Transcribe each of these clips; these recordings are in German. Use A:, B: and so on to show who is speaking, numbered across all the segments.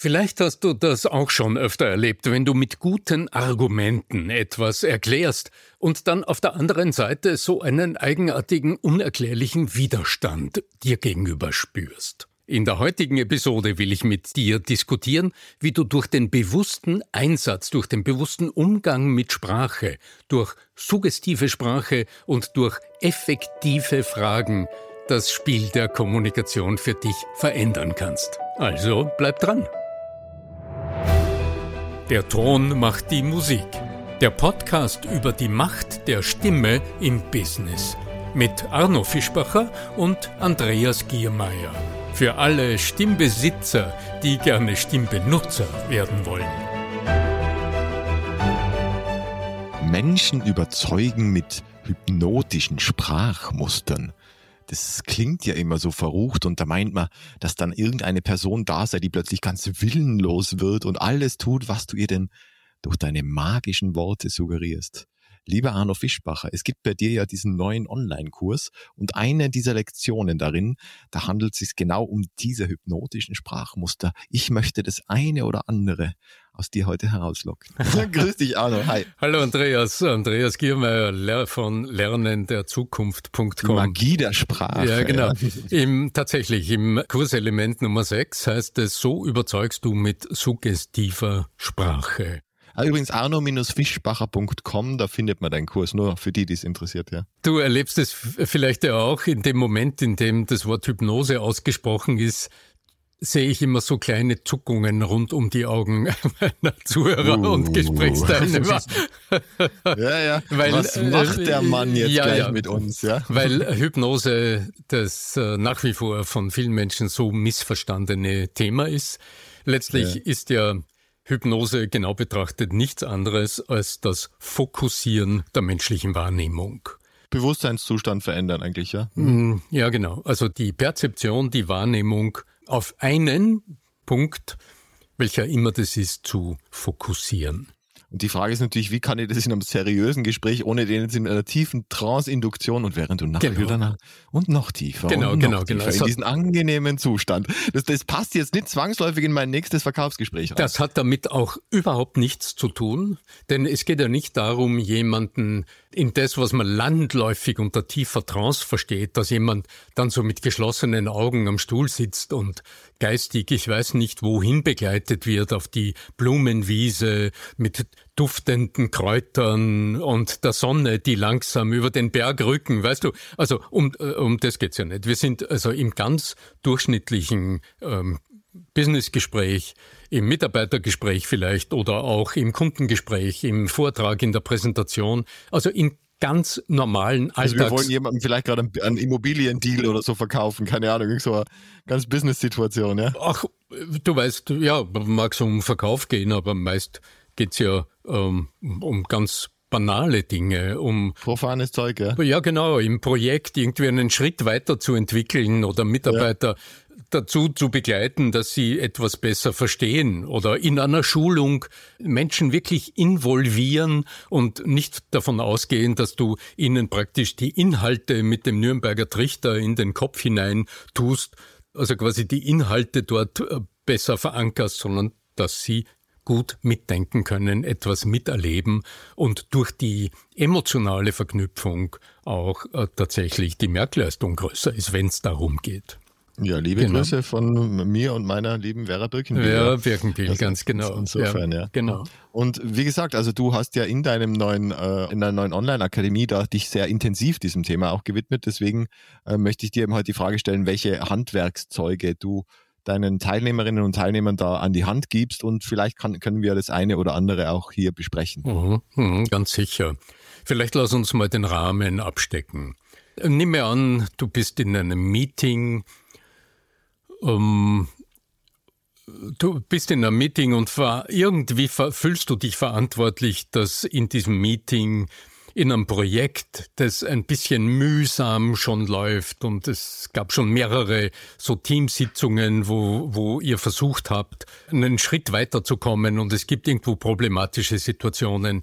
A: Vielleicht hast du das auch schon öfter erlebt, wenn du mit guten Argumenten etwas erklärst und dann auf der anderen Seite so einen eigenartigen, unerklärlichen Widerstand dir gegenüber spürst. In der heutigen Episode will ich mit dir diskutieren, wie du durch den bewussten Einsatz, durch den bewussten Umgang mit Sprache, durch suggestive Sprache und durch effektive Fragen das Spiel der Kommunikation für dich verändern kannst. Also bleib dran. Der Ton macht die Musik. Der Podcast über die Macht der Stimme im Business. Mit Arno Fischbacher und Andreas Giermeier. Für alle Stimmbesitzer, die gerne Stimmbenutzer werden wollen.
B: Menschen überzeugen mit hypnotischen Sprachmustern das klingt ja immer so verrucht und da meint man, dass dann irgendeine Person da sei, die plötzlich ganz willenlos wird und alles tut, was du ihr denn durch deine magischen Worte suggerierst. Lieber Arno Fischbacher, es gibt bei dir ja diesen neuen Online-Kurs und eine dieser Lektionen darin, da handelt es sich genau um diese hypnotischen Sprachmuster. Ich möchte das eine oder andere aus dir heute herauslocken.
A: Grüß dich, Arno. Hi. Hallo, Andreas. Andreas Giermeier von lernenderzukunft.com.
B: Magie der Sprache.
A: Ja, genau. Im, tatsächlich, im Kurselement Nummer 6 heißt es, so überzeugst du mit suggestiver Sprache.
B: Ah, übrigens arno-fischbacher.com, da findet man deinen Kurs, nur für die, die es interessiert, ja.
A: Du erlebst es vielleicht ja auch in dem Moment, in dem das Wort Hypnose ausgesprochen ist, sehe ich immer so kleine Zuckungen rund um die Augen meiner Zuhörer uh. und Gesprächsteilnehmer.
B: ja, ja. Weil, Was äh, macht der Mann jetzt ja, gleich ja. mit uns? Ja?
A: Weil Hypnose das äh, nach wie vor von vielen Menschen so missverstandene Thema ist. Letztlich ja. ist ja Hypnose genau betrachtet nichts anderes als das Fokussieren der menschlichen Wahrnehmung.
B: Bewusstseinszustand verändern eigentlich, ja?
A: Mm, ja, genau. Also die Perzeption, die Wahrnehmung auf einen Punkt, welcher immer das ist, zu fokussieren.
B: Und die Frage ist natürlich, wie kann ich das in einem seriösen Gespräch, ohne den jetzt in einer tiefen Trance-Induktion und während du nach genau. danach und noch tiefer
A: genau,
B: und
A: genau,
B: noch genau.
A: tiefer
B: in diesen angenehmen Zustand. Das, das passt jetzt nicht zwangsläufig in mein nächstes Verkaufsgespräch.
A: Rein. Das hat damit auch überhaupt nichts zu tun, denn es geht ja nicht darum, jemanden in das, was man landläufig unter tiefer Trance versteht, dass jemand dann so mit geschlossenen Augen am Stuhl sitzt und geistig, ich weiß nicht wohin begleitet wird, auf die Blumenwiese mit duftenden Kräutern und der Sonne, die langsam über den Berg rücken, weißt du? Also um, äh, um das geht's ja nicht. Wir sind also im ganz durchschnittlichen ähm, Businessgespräch, im Mitarbeitergespräch vielleicht oder auch im Kundengespräch, im Vortrag, in der Präsentation, also in ganz normalen Alltags... Also
B: wir wollen jemandem vielleicht gerade einen Immobiliendeal oder so verkaufen, keine Ahnung, so eine ganz Business-Situation, ja?
A: Ach, du weißt, ja, mag es um Verkauf gehen, aber meist geht's ja ähm, um ganz banale Dinge, um
B: profanes Zeug, ja.
A: Ja, genau, im Projekt irgendwie einen Schritt weiter zu entwickeln oder Mitarbeiter. Dazu zu begleiten, dass sie etwas besser verstehen oder in einer Schulung Menschen wirklich involvieren und nicht davon ausgehen, dass du ihnen praktisch die Inhalte mit dem Nürnberger Trichter in den Kopf hinein tust, also quasi die Inhalte dort äh, besser verankerst, sondern dass sie gut mitdenken können, etwas miterleben und durch die emotionale Verknüpfung auch äh, tatsächlich die Merkleistung größer ist, wenn es darum geht.
B: Ja, liebe genau. Grüße von mir und meiner lieben Vera Birkenbiel.
A: Vera Birkenbiel, also ganz genau.
B: Insofern, ja, ja. Genau. Und wie gesagt, also du hast ja in deinem neuen, äh, in deiner neuen Online-Akademie da dich sehr intensiv diesem Thema auch gewidmet. Deswegen äh, möchte ich dir eben heute die Frage stellen, welche Handwerkszeuge du deinen Teilnehmerinnen und Teilnehmern da an die Hand gibst und vielleicht kann, können wir das eine oder andere auch hier besprechen.
A: Mhm, mhm, ganz sicher. Vielleicht lass uns mal den Rahmen abstecken. Nimm mir an, du bist in einem Meeting, ähm, du bist in einem Meeting und irgendwie fühlst du dich verantwortlich, dass in diesem Meeting in einem Projekt, das ein bisschen mühsam schon läuft und es gab schon mehrere so Teamsitzungen, wo, wo ihr versucht habt, einen Schritt weiterzukommen und es gibt irgendwo problematische Situationen,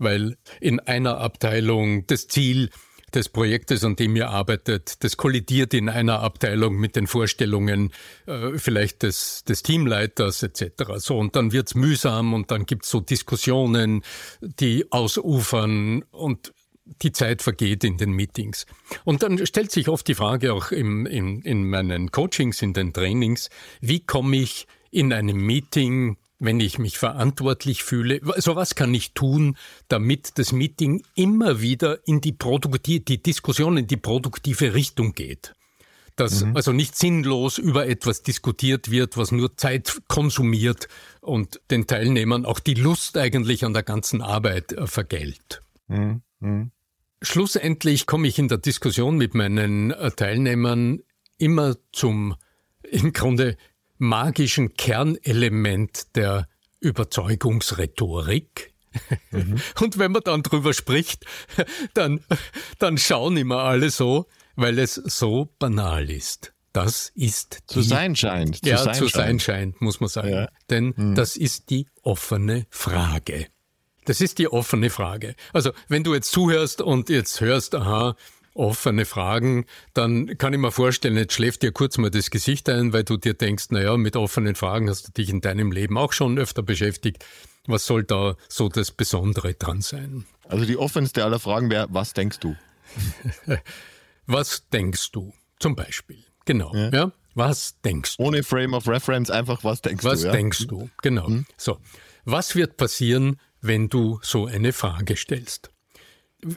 A: weil in einer Abteilung das Ziel des Projektes, an dem ihr arbeitet, das kollidiert in einer Abteilung mit den Vorstellungen äh, vielleicht des, des Teamleiters etc. So und dann wird's mühsam und dann gibt's so Diskussionen, die ausufern und die Zeit vergeht in den Meetings. Und dann stellt sich oft die Frage auch im, in, in meinen Coachings, in den Trainings, wie komme ich in einem Meeting wenn ich mich verantwortlich fühle. Also was kann ich tun, damit das Meeting immer wieder in die produktive, die Diskussion in die produktive Richtung geht? Dass mhm. also nicht sinnlos über etwas diskutiert wird, was nur Zeit konsumiert und den Teilnehmern auch die Lust eigentlich an der ganzen Arbeit äh, vergällt. Mhm. Mhm. Schlussendlich komme ich in der Diskussion mit meinen äh, Teilnehmern immer zum im Grunde magischen Kernelement der Überzeugungsrhetorik. Mhm. Und wenn man dann drüber spricht, dann, dann schauen immer alle so, weil es so banal ist. Das ist
B: die, zu sein scheint.
A: Zu ja, sein zu sein scheint, muss man sagen. Ja. Denn mhm. das ist die offene Frage. Das ist die offene Frage. Also, wenn du jetzt zuhörst und jetzt hörst, aha, offene Fragen, dann kann ich mir vorstellen, jetzt schläft dir kurz mal das Gesicht ein, weil du dir denkst, naja, mit offenen Fragen hast du dich in deinem Leben auch schon öfter beschäftigt. Was soll da so das Besondere dran sein?
B: Also die offenste aller Fragen wäre, was denkst du?
A: was denkst du? Zum Beispiel. Genau. Ja. ja? Was denkst
B: du? Ohne Frame of Reference, einfach was denkst
A: was
B: du?
A: Was ja? denkst du? Genau. Hm? So. Was wird passieren, wenn du so eine Frage stellst?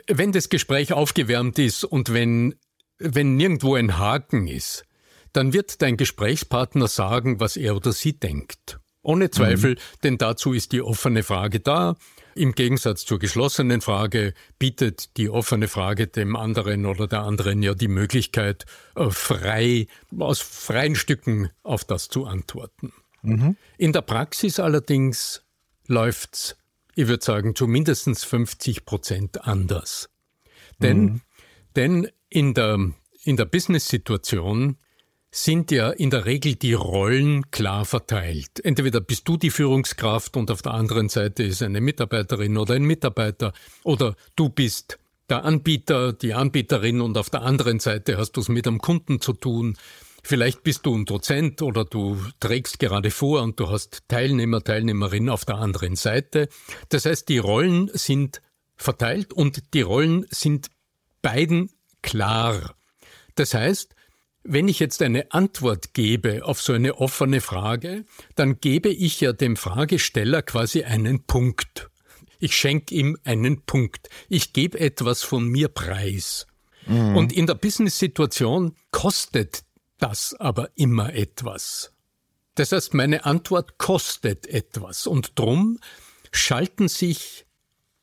A: Wenn das Gespräch aufgewärmt ist und wenn, wenn nirgendwo ein Haken ist, dann wird dein Gesprächspartner sagen, was er oder sie denkt. Ohne Zweifel, mhm. denn dazu ist die offene Frage da. Im Gegensatz zur geschlossenen Frage bietet die offene Frage dem anderen oder der anderen ja die Möglichkeit, äh, frei, aus freien Stücken auf das zu antworten. Mhm. In der Praxis allerdings läuft's ich würde sagen, zu mindestens 50 Prozent anders. Denn, mhm. denn in der, in der Business-Situation sind ja in der Regel die Rollen klar verteilt. Entweder bist du die Führungskraft und auf der anderen Seite ist eine Mitarbeiterin oder ein Mitarbeiter oder du bist der Anbieter, die Anbieterin und auf der anderen Seite hast du es mit einem Kunden zu tun. Vielleicht bist du ein Dozent oder du trägst gerade vor und du hast Teilnehmer, Teilnehmerin auf der anderen Seite. Das heißt, die Rollen sind verteilt und die Rollen sind beiden klar. Das heißt, wenn ich jetzt eine Antwort gebe auf so eine offene Frage, dann gebe ich ja dem Fragesteller quasi einen Punkt. Ich schenke ihm einen Punkt. Ich gebe etwas von mir preis. Mhm. Und in der Business-Situation kostet das aber immer etwas. Das heißt, meine Antwort kostet etwas. Und drum schalten sich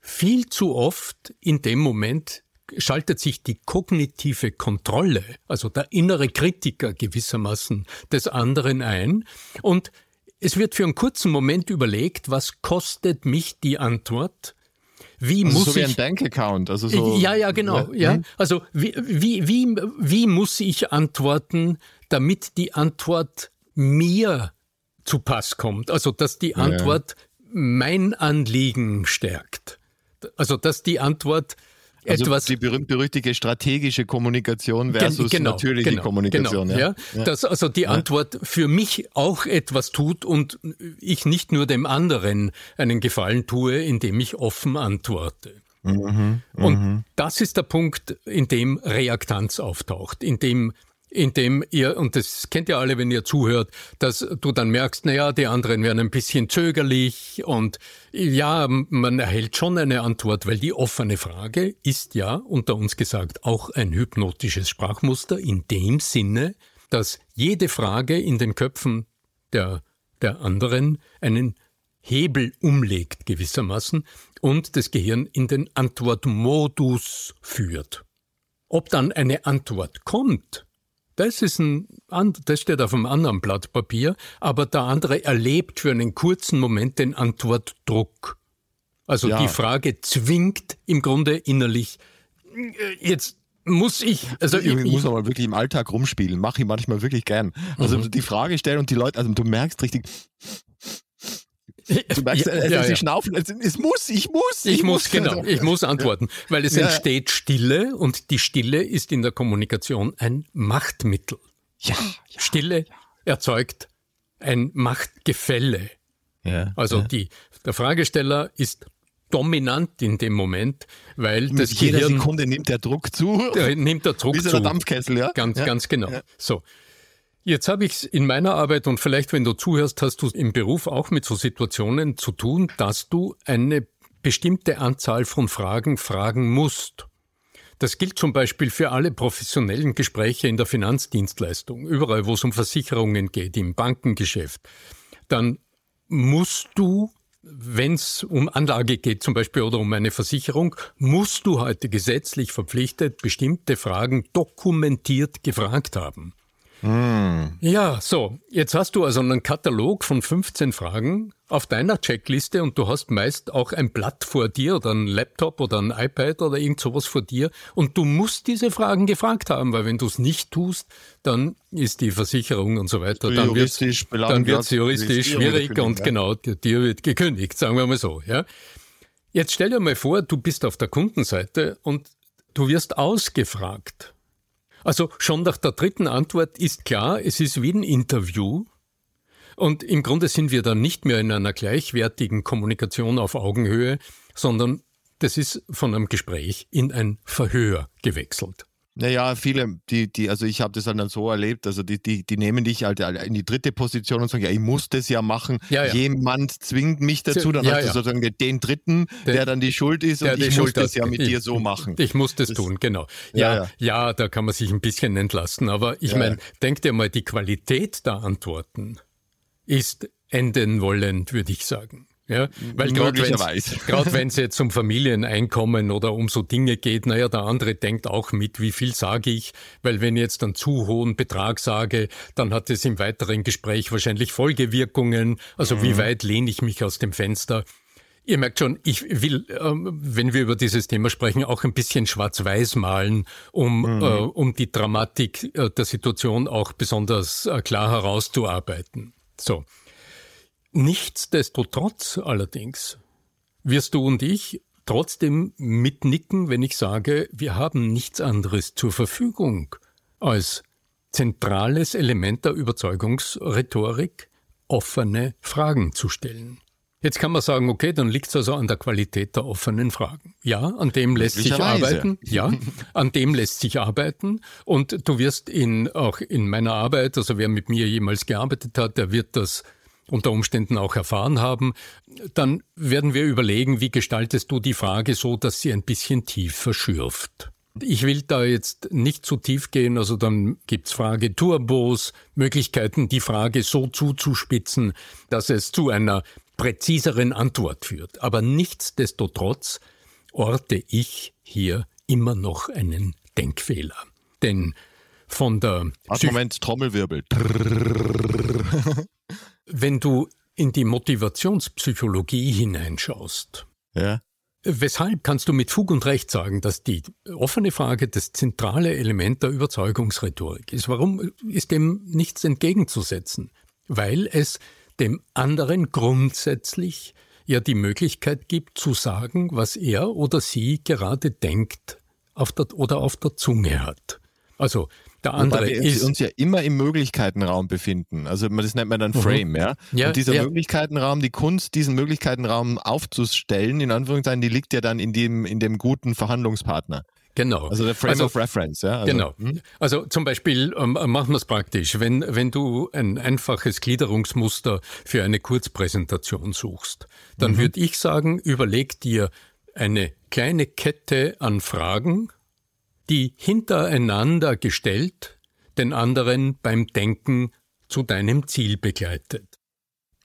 A: viel zu oft in dem Moment schaltet sich die kognitive Kontrolle, also der innere Kritiker gewissermaßen des anderen ein. Und es wird für einen kurzen Moment überlegt, was kostet mich die Antwort wie
B: also
A: muss
B: so wie
A: ich,
B: ein Bankaccount, also so.
A: Ja, ja, genau, ja. Hm? Also wie, wie, wie, wie muss ich antworten, damit die Antwort mir zu Pass kommt? Also, dass die Antwort ja. mein Anliegen stärkt. Also, dass die Antwort also etwas.
B: Die berühmt-berüchtige strategische Kommunikation versus genau, natürliche genau, Kommunikation.
A: Genau, ja. ja. Dass also die Antwort für mich auch etwas tut und ich nicht nur dem anderen einen Gefallen tue, indem ich offen antworte. Mhm, und mhm. das ist der Punkt, in dem Reaktanz auftaucht, in dem indem ihr, und das kennt ihr alle, wenn ihr zuhört, dass du dann merkst, naja, die anderen werden ein bisschen zögerlich und ja, man erhält schon eine Antwort, weil die offene Frage ist ja, unter uns gesagt, auch ein hypnotisches Sprachmuster in dem Sinne, dass jede Frage in den Köpfen der, der anderen einen Hebel umlegt gewissermaßen und das Gehirn in den Antwortmodus führt. Ob dann eine Antwort kommt, das ist ein, das steht auf einem anderen Blatt Papier, aber der andere erlebt für einen kurzen Moment den Antwortdruck. Also ja. die Frage zwingt im Grunde innerlich, jetzt muss ich,
B: also ich, ich muss aber wirklich im Alltag rumspielen, mache ich manchmal wirklich gern. Also mhm. die Frage stellen und die Leute, also du merkst richtig, Du merkst, ja, also ja, sie schnaufen, also es muss, ich muss.
A: Ich, ich muss, muss, genau, ich muss antworten, weil es entsteht Stille und die Stille ist in der Kommunikation ein Machtmittel.
B: Ja.
A: Stille erzeugt ein Machtgefälle. Ja, also Die, der Fragesteller ist dominant in dem Moment, weil Mit das
B: jeder Gehirn, Sekunde nimmt der Druck zu.
A: Der nimmt der Druck
B: Wie
A: zu.
B: der Dampfkessel, ja.
A: Ganz,
B: ja.
A: ganz genau. Ja. So. Jetzt habe ich es in meiner Arbeit und vielleicht, wenn du zuhörst, hast du im Beruf auch mit so Situationen zu tun, dass du eine bestimmte Anzahl von Fragen fragen musst. Das gilt zum Beispiel für alle professionellen Gespräche in der Finanzdienstleistung, überall, wo es um Versicherungen geht, im Bankengeschäft. Dann musst du wenn es um Anlage geht zum Beispiel oder um eine Versicherung, musst du heute gesetzlich verpflichtet bestimmte Fragen dokumentiert gefragt haben. Mm. Ja, so, jetzt hast du also einen Katalog von 15 Fragen auf deiner Checkliste und du hast meist auch ein Blatt vor dir oder ein Laptop oder ein iPad oder irgend sowas vor dir und du musst diese Fragen gefragt haben, weil wenn du es nicht tust, dann ist die Versicherung und so weiter, dann wird es dann wird's juristisch schwierig und genau, dir wird gekündigt, sagen wir mal so, ja. Jetzt stell dir mal vor, du bist auf der Kundenseite und du wirst ausgefragt. Also schon nach der dritten Antwort ist klar, es ist wie ein Interview. Und im Grunde sind wir dann nicht mehr in einer gleichwertigen Kommunikation auf Augenhöhe, sondern das ist von einem Gespräch in ein Verhör gewechselt.
B: Naja, viele, die, die, also ich habe das dann so erlebt, also die, die, die nehmen dich halt in die dritte Position und sagen, ja, ich muss das ja machen. Ja, ja. Jemand zwingt mich dazu, dann ja, hast du sozusagen den dritten, der, der, dann die Schuld ist und ich muss das ja mit ich, dir so machen.
A: Ich muss das, das tun, genau. Ja, ja, da kann man sich ein bisschen entlasten. Aber ich meine, denk dir mal, die Qualität der Antworten ist enden wollend, würde ich sagen. Ja, weil gerade wenn es jetzt um Familieneinkommen oder um so Dinge geht, naja, der andere denkt auch mit, wie viel sage ich, weil wenn ich jetzt einen zu hohen Betrag sage, dann hat es im weiteren Gespräch wahrscheinlich Folgewirkungen. Also mhm. wie weit lehne ich mich aus dem Fenster? Ihr merkt schon, ich will, ähm, wenn wir über dieses Thema sprechen, auch ein bisschen schwarz-weiß malen, um, mhm. äh, um die Dramatik äh, der Situation auch besonders äh, klar herauszuarbeiten. So. Nichtsdestotrotz allerdings wirst du und ich trotzdem mitnicken, wenn ich sage, wir haben nichts anderes zur Verfügung als zentrales Element der Überzeugungsrhetorik, offene Fragen zu stellen. Jetzt kann man sagen, okay, dann liegt es also an der Qualität der offenen Fragen. Ja, an dem lässt sich arbeiten. Ja, an dem lässt sich arbeiten. Und du wirst in, auch in meiner Arbeit, also wer mit mir jemals gearbeitet hat, der wird das unter Umständen auch erfahren haben, dann werden wir überlegen, wie gestaltest du die Frage so, dass sie ein bisschen tiefer schürft. Ich will da jetzt nicht zu tief gehen, also dann gibt's Frage Turbos, Möglichkeiten, die Frage so zuzuspitzen, dass es zu einer präziseren Antwort führt. Aber nichtsdestotrotz orte ich hier immer noch einen Denkfehler. Denn von der...
B: Ach, Moment, Trommelwirbel.
A: Wenn du in die Motivationspsychologie hineinschaust, ja. weshalb kannst du mit Fug und Recht sagen, dass die offene Frage das zentrale Element der Überzeugungsrhetorik ist? Warum ist dem nichts entgegenzusetzen? Weil es dem anderen grundsätzlich ja die Möglichkeit gibt zu sagen, was er oder sie gerade denkt auf der, oder auf der Zunge hat. Also der andere
B: Wobei wir ist, uns ja immer im Möglichkeitenraum befinden. Also das nennt man dann mhm. Frame, mhm. ja? ja. Und dieser ja. Möglichkeitenraum, die Kunst, diesen Möglichkeitenraum aufzustellen, in Anführungszeichen, die liegt ja dann in dem, in dem guten Verhandlungspartner.
A: Genau.
B: Also der Frame also, of Reference, ja.
A: Also, genau. Hm? Also zum Beispiel ähm, machen wir es praktisch. Wenn, wenn du ein einfaches Gliederungsmuster für eine Kurzpräsentation suchst, dann mhm. würde ich sagen, überleg dir eine kleine Kette an Fragen, die hintereinander gestellt den anderen beim Denken zu deinem Ziel begleitet.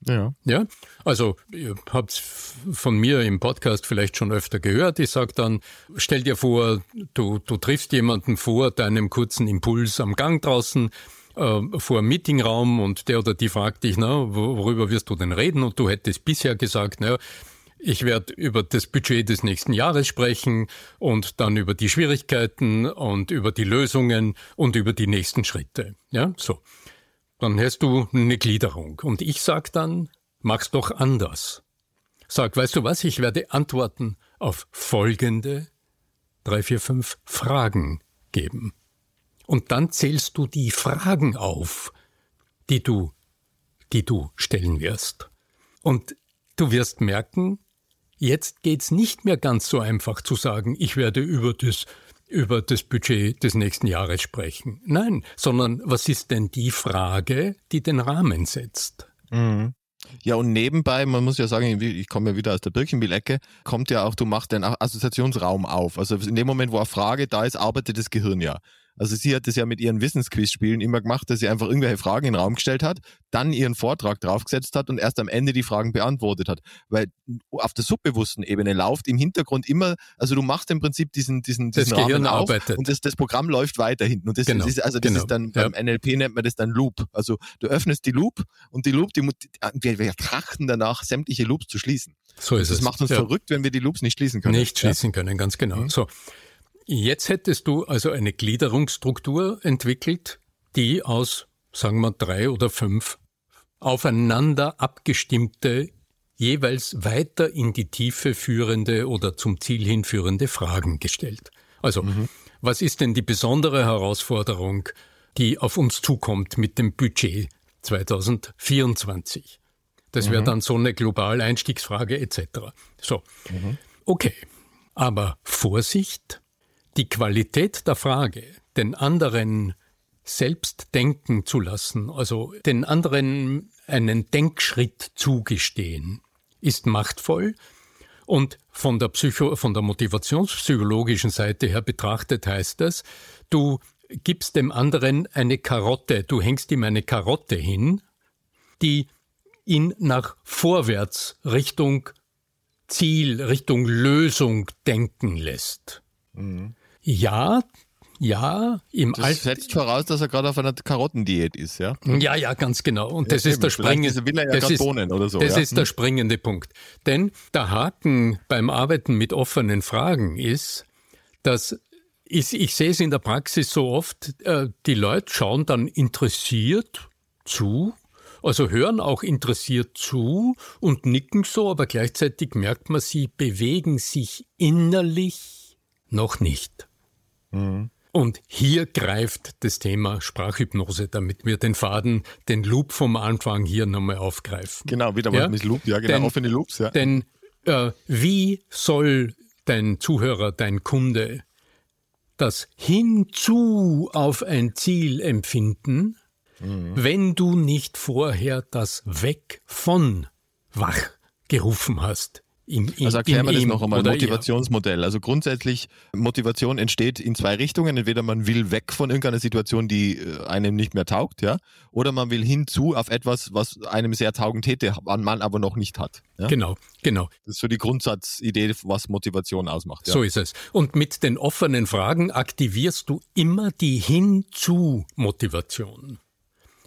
A: Ja. Ja, also ihr habt von mir im Podcast vielleicht schon öfter gehört. Ich sage dann, stell dir vor, du, du triffst jemanden vor deinem kurzen Impuls am Gang draußen, äh, vor einem Meetingraum und der oder die fragt dich, na, worüber wirst du denn reden? Und du hättest bisher gesagt, na, ich werde über das Budget des nächsten Jahres sprechen und dann über die Schwierigkeiten und über die Lösungen und über die nächsten Schritte. Ja, so. Dann hast du eine Gliederung. Und ich sag dann, mach's doch anders. Sag, weißt du was, ich werde Antworten auf folgende drei, vier, fünf Fragen geben. Und dann zählst du die Fragen auf, die du, die du stellen wirst. Und du wirst merken, jetzt geht's nicht mehr ganz so einfach zu sagen, ich werde über das über das Budget des nächsten Jahres sprechen. Nein, sondern was ist denn die Frage, die den Rahmen setzt?
B: Mhm. Ja, und nebenbei, man muss ja sagen, ich komme ja wieder aus der Birkenbiel-Ecke, kommt ja auch, du machst den Assoziationsraum auf. Also in dem Moment, wo eine Frage da ist, arbeitet das Gehirn ja. Also sie hat das ja mit ihren Wissensquiz-Spielen immer gemacht, dass sie einfach irgendwelche Fragen in den Raum gestellt hat, dann ihren Vortrag draufgesetzt hat und erst am Ende die Fragen beantwortet hat. Weil auf der subbewussten Ebene läuft im Hintergrund immer, also du machst im Prinzip diesen, diesen, diesen
A: das Rahmen auf arbeitet.
B: und das, das Programm läuft weiter hinten. Und das, genau. ist, also das genau. ist dann, ja. beim NLP nennt man das dann Loop. Also du öffnest die Loop und die Loop, die, wir, wir trachten danach, sämtliche Loops zu schließen.
A: So ist
B: das
A: es.
B: Das macht uns
A: ja.
B: verrückt, wenn wir die Loops nicht schließen können.
A: Nicht schließen ja. können, ganz genau. Mhm. So. Jetzt hättest du also eine Gliederungsstruktur entwickelt, die aus, sagen wir, drei oder fünf aufeinander abgestimmte, jeweils weiter in die Tiefe führende oder zum Ziel hinführende Fragen gestellt. Also, mhm. was ist denn die besondere Herausforderung, die auf uns zukommt mit dem Budget 2024? Das wäre mhm. dann so eine globale Einstiegsfrage etc. So, mhm. okay. Aber Vorsicht, die Qualität der Frage, den anderen selbst denken zu lassen, also den anderen einen Denkschritt zugestehen, ist machtvoll und von der, Psycho von der motivationspsychologischen Seite her betrachtet heißt das, du gibst dem anderen eine Karotte, du hängst ihm eine Karotte hin, die ihn nach vorwärts Richtung Ziel, Richtung Lösung denken lässt. Mhm. Ja, ja, im
B: Das Alt setzt voraus, dass er gerade auf einer Karottendiät ist, ja?
A: Ja, ja, ganz genau. Und das ja, ist der springende,
B: will er ja das ist, oder so,
A: das
B: ja?
A: ist der hm. springende Punkt. Denn der Haken beim Arbeiten mit offenen Fragen ist, dass ich, ich sehe es in der Praxis so oft, äh, die Leute schauen dann interessiert zu, also hören auch interessiert zu und nicken so, aber gleichzeitig merkt man, sie bewegen sich innerlich noch nicht. Mhm. Und hier greift das Thema Sprachhypnose, damit wir den Faden, den Loop vom Anfang hier nochmal aufgreifen.
B: Genau, wieder mal ja? mit Loop, ja, genau, denn, offene Loops, ja.
A: Denn äh, wie soll dein Zuhörer, dein Kunde das hinzu auf ein Ziel empfinden, mhm. wenn du nicht vorher das weg von wach gerufen hast?
B: In, in, also erklären wir das noch einmal, Motivationsmodell. Also grundsätzlich, Motivation entsteht in zwei Richtungen. Entweder man will weg von irgendeiner Situation, die äh, einem nicht mehr taugt, ja, oder man will hinzu auf etwas, was einem sehr taugen täte, man aber noch nicht hat. Ja?
A: Genau, genau.
B: Das ist so die Grundsatzidee, was Motivation ausmacht.
A: Ja? So ist es. Und mit den offenen Fragen aktivierst du immer die Hinzu-Motivation.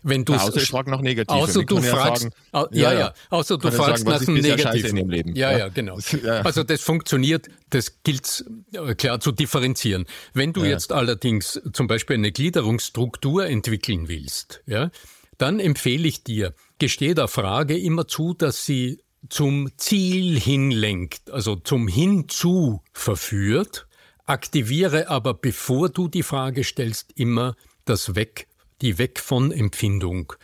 A: Wenn du
B: außer ich frage nach.
A: Außer du fragst, ja, sagen, ja, ja, außer du fragst sagen, nach dem Negativen.
B: Leben.
A: Ja, ja, genau. Also das funktioniert, das gilt äh, klar zu differenzieren. Wenn du jetzt allerdings zum Beispiel eine Gliederungsstruktur entwickeln willst, ja, dann empfehle ich dir, gestehe der Frage immer zu, dass sie zum Ziel hinlenkt, also zum Hinzu verführt, aktiviere aber, bevor du die Frage stellst, immer das Weg die Weg von Empfindung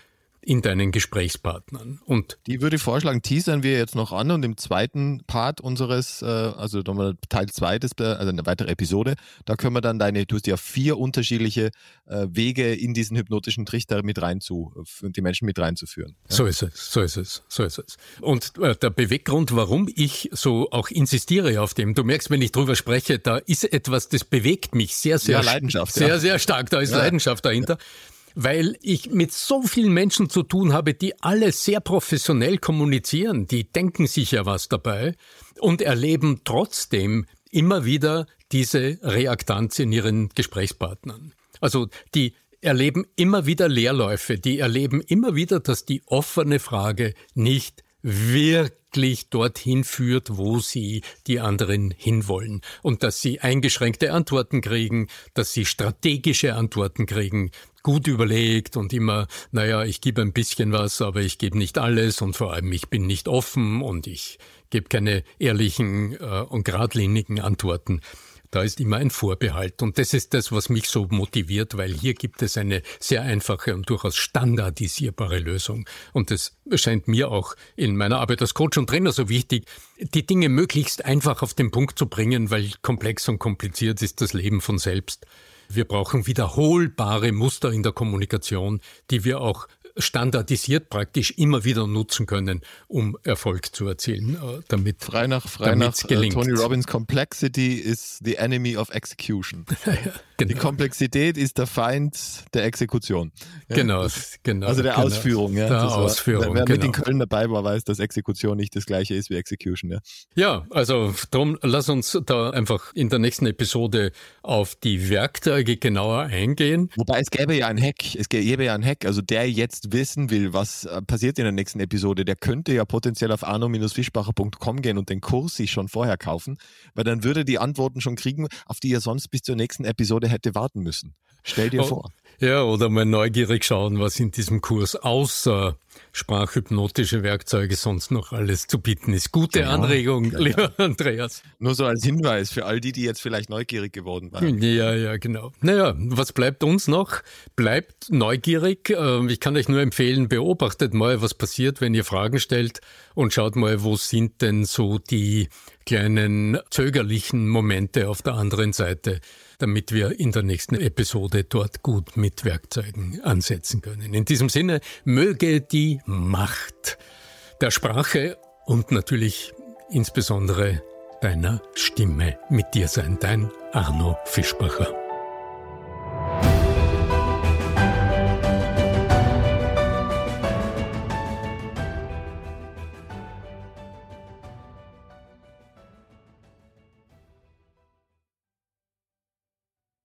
A: in deinen Gesprächspartnern. Und
B: die würde ich vorschlagen, teasern wir jetzt noch an und im zweiten Part unseres, äh, also Teil 2 des, also eine weitere Episode, da können wir dann deine, du hast ja vier unterschiedliche äh, Wege in diesen hypnotischen Trichter mit rein zu, die Menschen mit reinzuführen.
A: Ja? So ist es, so ist es, so ist es. Und äh, der Beweggrund, warum ich so auch insistiere auf dem, du merkst, wenn ich drüber spreche, da ist etwas, das bewegt mich sehr, sehr,
B: ja, Leidenschaft,
A: sehr, ja. sehr stark, da ist. Leidenschaft dahinter weil ich mit so vielen Menschen zu tun habe, die alle sehr professionell kommunizieren, die denken sich ja was dabei und erleben trotzdem immer wieder diese Reaktanz in ihren Gesprächspartnern. Also die erleben immer wieder Leerläufe, die erleben immer wieder, dass die offene Frage nicht wirklich dorthin führt, wo sie die anderen hinwollen. Und dass sie eingeschränkte Antworten kriegen, dass sie strategische Antworten kriegen, gut überlegt und immer, naja, ich gebe ein bisschen was, aber ich gebe nicht alles und vor allem ich bin nicht offen und ich gebe keine ehrlichen äh, und geradlinigen Antworten. Da ist immer ein Vorbehalt. Und das ist das, was mich so motiviert, weil hier gibt es eine sehr einfache und durchaus standardisierbare Lösung. Und das scheint mir auch in meiner Arbeit als Coach und Trainer so wichtig, die Dinge möglichst einfach auf den Punkt zu bringen, weil komplex und kompliziert ist das Leben von selbst. Wir brauchen wiederholbare Muster in der Kommunikation, die wir auch standardisiert praktisch immer wieder nutzen können, um Erfolg zu erzielen, äh, damit
B: frei nach frei nach äh, gelingt. Tony Robbins Complexity is the enemy of execution. genau. Die Komplexität ist der Feind der Exekution.
A: Ja, genau, das, genau.
B: Also der
A: genau.
B: Ausführung. Ja,
A: der Ausführung.
B: wer genau. mit in Köln dabei war, weiß, dass Exekution nicht das gleiche ist wie Execution. Ja,
A: ja also darum lass uns da einfach in der nächsten Episode auf die Werkzeuge genauer eingehen.
B: Wobei es gäbe ja ein Hack, es gäbe ja ein Hack, also der jetzt wissen will, was äh, passiert in der nächsten Episode, der könnte ja potenziell auf arno-fischbacher.com gehen und den Kurs sich schon vorher kaufen, weil dann würde die Antworten schon kriegen, auf die er sonst bis zur nächsten Episode hätte warten müssen. Stell dir oh, vor.
A: Ja, oder mal neugierig schauen, was in diesem Kurs außer sprachhypnotische Werkzeuge sonst noch alles zu bieten ist. Gute genau. Anregung, ja, lieber ja. Andreas.
B: Nur so als Hinweis für all die, die jetzt vielleicht neugierig geworden waren.
A: Ja, ja, genau. Naja, was bleibt uns noch? Bleibt neugierig. Ähm, ich kann euch nur empfehlen, beobachtet mal, was passiert, wenn ihr Fragen stellt und schaut mal, wo sind denn so die kleinen zögerlichen Momente auf der anderen Seite damit wir in der nächsten Episode dort gut mit Werkzeugen ansetzen können. In diesem Sinne möge die Macht der Sprache und natürlich insbesondere deiner Stimme mit dir sein, dein Arno Fischbacher.